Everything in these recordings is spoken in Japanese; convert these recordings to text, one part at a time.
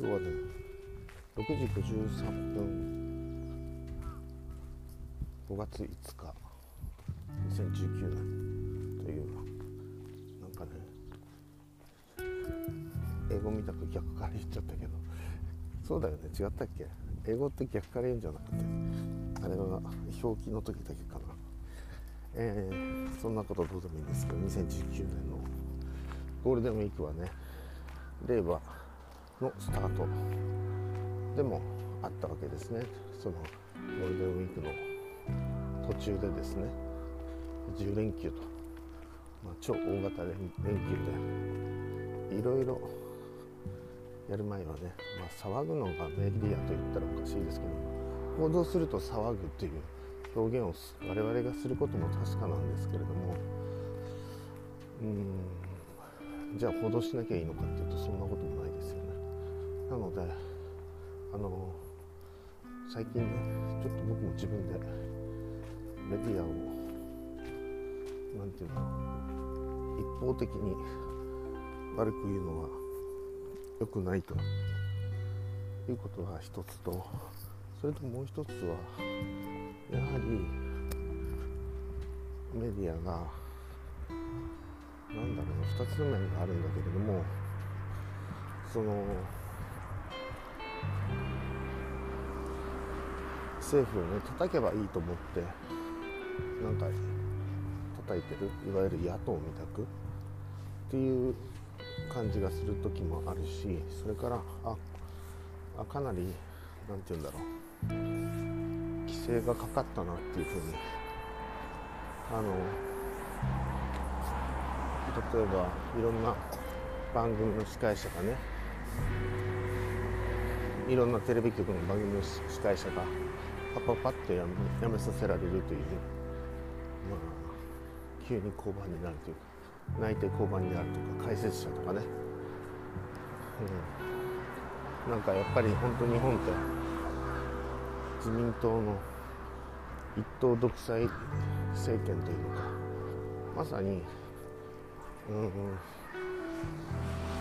今日はね6時53分。5月5日。2019年。というなんかね英語みたく逆から言っちゃったけど。そうだよね。違ったっけ？英語って逆から言うんじゃなくてあれは表記の時だけかな。えー、そんなことどうでもいいんですけど2019年の。ゴールデンウィークはね令和のスタート。でもあったわけですね。そのゴールデンウィークの途中でですね。10連休と、まあ、超大型連休で。いろいろやる前はね、まあ、騒ぐのがメディアと言ったらおかしいですけど報道すると騒ぐっていう表現を我々がすることも確かなんですけれどもうんじゃあ報道しなきゃいいのかっていうとそんなこともなのであの最近ねちょっと僕も自分でメディアを何て言うの一方的に悪く言うのは良くないということが一つとそれともう一つはやはりメディアが何だろうな2つの面があるんだけれどもその政府をね叩けばいいと思ってなんか叩いてるいわゆる野党みたくっていう感じがする時もあるしそれからああかなり何て言うんだろう規制がかかったなっていうふうにあの例えばいろんな番組の司会者がねいろんなテレビ局の番組の司会者がパパパッとやめやめさせられるという、まあ、急に降板になるというか内定降板になるとか解説者とかね、うん、なんかやっぱり本当日本って自民党の一党独裁政権というのかまさに、うんうん、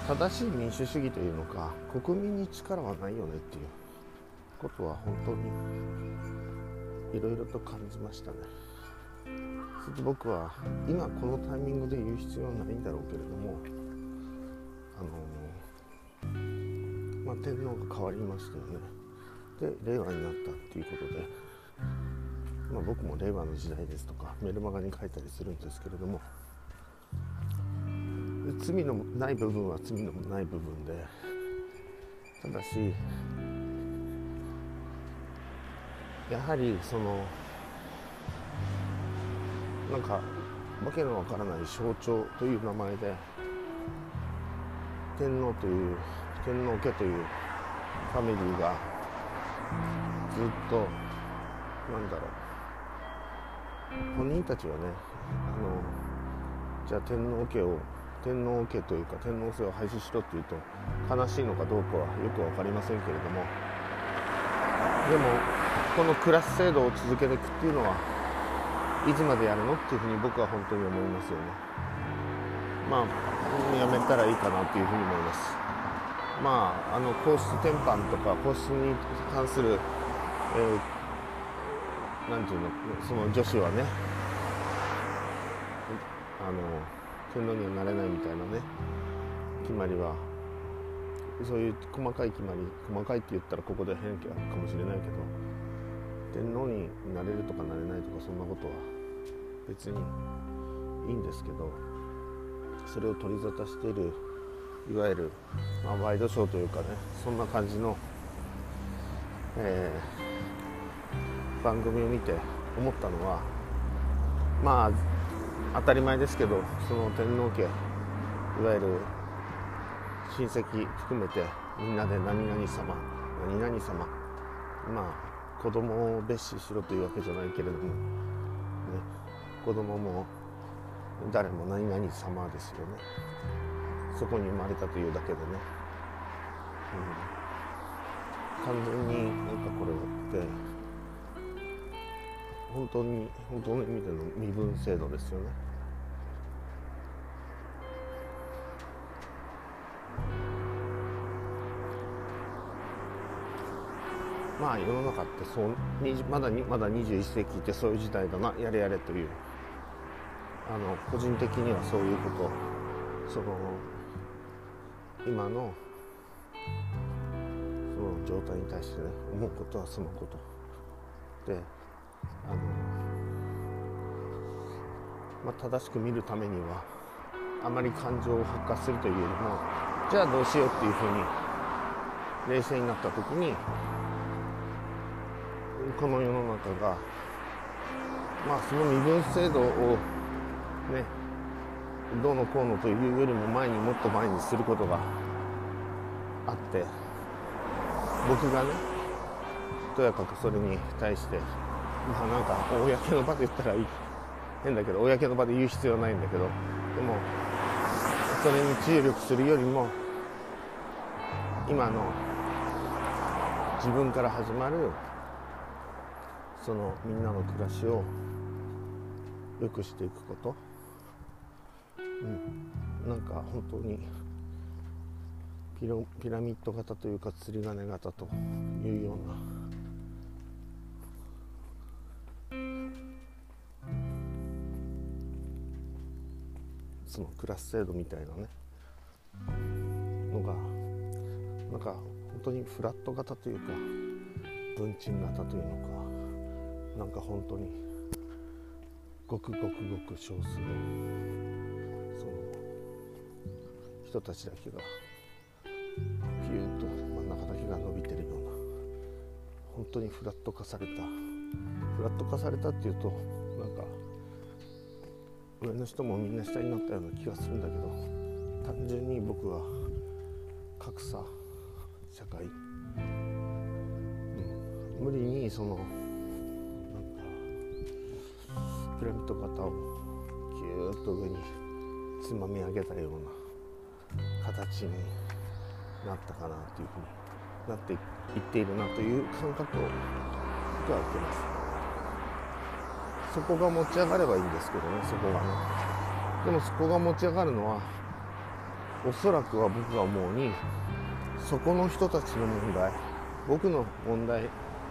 正しい民主主義というのか国民に力はないよねっていう。ことは本当にいろいろと感じましたね。そして僕は今このタイミングで言う必要はないんだろうけれどもあのまあ、天皇が変わりましたよねで令和になったっていうことで、まあ、僕も令和の時代ですとかメルマガに書いたりするんですけれども罪のない部分は罪のない部分でただしやはりそのなんかわけのわからない象徴という名前で天皇という天皇家というファミリーがずっとなんだろう。本人たちはねあのじゃあ天皇家を天皇家というか天皇制を廃止しろっていうと悲しいのかどうかはよく分かりませんけれどもでもこのクラス制度を続けていくっていうのはいつまでやるのっていうふうに僕は本当に思いますよね。まあやめたらいいかなっていうふうに思います。まああの皇室転換とか皇室に関する、えー、ていうのその女子はねあの天皇にはなれないみたいなね決まりはそういう細かい決まり細かいって言ったらここで変化かもしれないけど天皇になれるとかなれないとかそんなことは別にいいんですけどそれを取り沙汰しているいわゆる、まあ、ワイドショーというかねそんな感じの、えー、番組を見て思ったのはまあ当たり前ですけどその天皇家いわゆる親戚含めてみんなで何々様何々様まあ子供を蔑視しろというわけじゃないけれども、ね、子供も誰も何々様ですよね。そこに生まれたというだけでね、うん、完全になんかこれって本当に本当の意味での身分制度ですよね。まあ世の中ってそうまだまだ21世紀ってそういう時代だな。やれやれという。あの個人的にはそういうこと。その今のその状態に対してね思うことはそのこと。であの、まあ、正しく見るためにはあまり感情を発火するというよりもじゃあどうしようっていうふうに冷静になった時にこの世の中がまあその身分制度をねどうのこうのというよりも前にもっと前にすることがあって僕がねとやかくそれに対してまあなんか公の場で言ったらいい変だけど公の場で言う必要はないんだけどでもそれに注力するよりも今の自分から始まるそのみんなの暮らしを良くしていくこと、うん、なんか本当にピロピラミッド型というか釣り鐘型というような。そのクラス制度みたいなね。のがなんか本当にフラット型というか文鎮型というのか。なんか本当にごくごくごく少数のその人たちだけがピューンと真ん中だけが伸びてるような本当にフラット化されたフラット化されたっていうとなんか上の人もみんな下になったような気がするんだけど単純に僕は格差社会、うん、無理にそのなんかピラミッド型をギューッと上につまみ上げたような形になったかなというふうになっていっているなという感覚を僕は受けます。そこが持ち上がればいいんですけどねそこがね。でもそこが持ち上がるのはおそらくは僕が思うにそこの人たちの問題僕の問題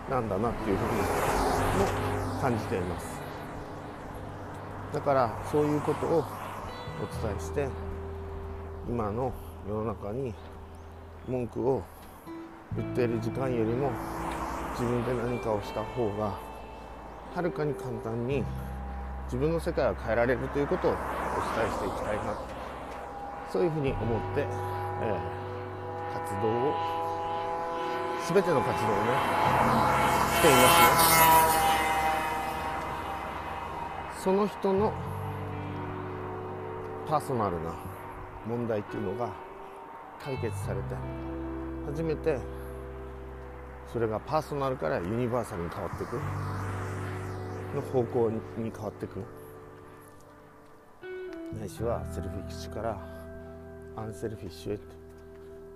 なんだなっていうふうにも感じています。だからそういうことをお伝えして今の世の中に文句を言っている時間よりも自分で何かをした方がはるかに簡単に自分の世界を変えられるということをお伝えしていきたいなそういうふうに思って、えー、活動を全ての活動をねしていますね。その人のパーソナルな問題っていうのが解決されて初めてそれがパーソナルからユニバーサルに変わっていく。の方向に変わっていくないしは selfish から unselfish へ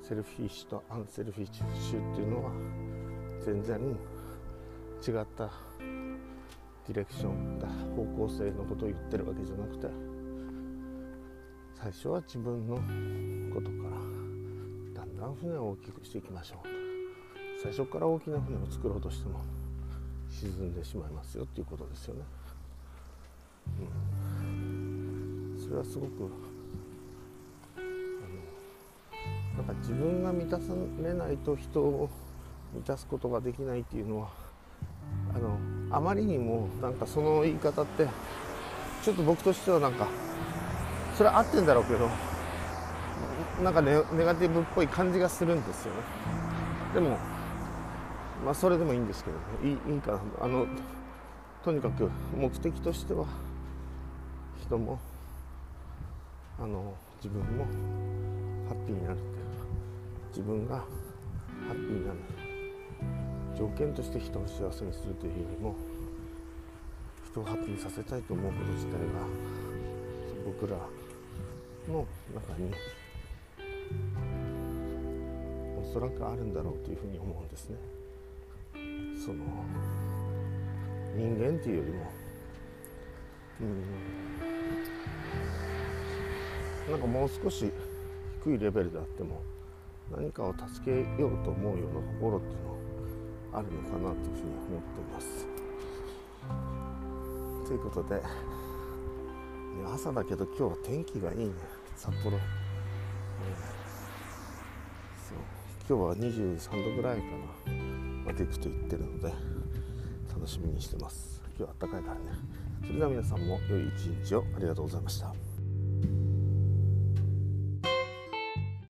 selfish と unselfish っていうのは全然違った。 direction だ。方向性のことを言ってるわけじゃなくて最初は自分のことからだんだん船を大きくしていきましょう。最初から大きな船を作ろうとしても沈んでしまいますよっていうことですよね、うん、それはすごくあのなんか自分が満たされないと人を満たすことができないっていうのはあのあまりにもなんかその言い方ってちょっと僕としてはなんかそれは合ってんだろうけどなんかネガティブっぽい感じがするんですよね。でもまあそれでもいいんですけど、ね、いいいいかな。あのとにかく目的としては人もあの自分もハッピーになるっていう自分がハッピーになる。条件として人を幸せにするというよりも人をハッピーにさせたいと思うこと自体が僕らの中におそらくあるんだろうというふうに思うんですね。その人間っていうよりもうんなんかもう少し低いレベルであっても何かを助けようと思うような心っていうのあるのかなというふうに思っています。ということで朝だけど今日は天気がいいね。札幌、うん、そう。今日は23度ぐらいかな。まで行くと言ってるので楽しみにしてます。今日は暖かいからね。それでは皆さんも良い一日を。ありがとうございました。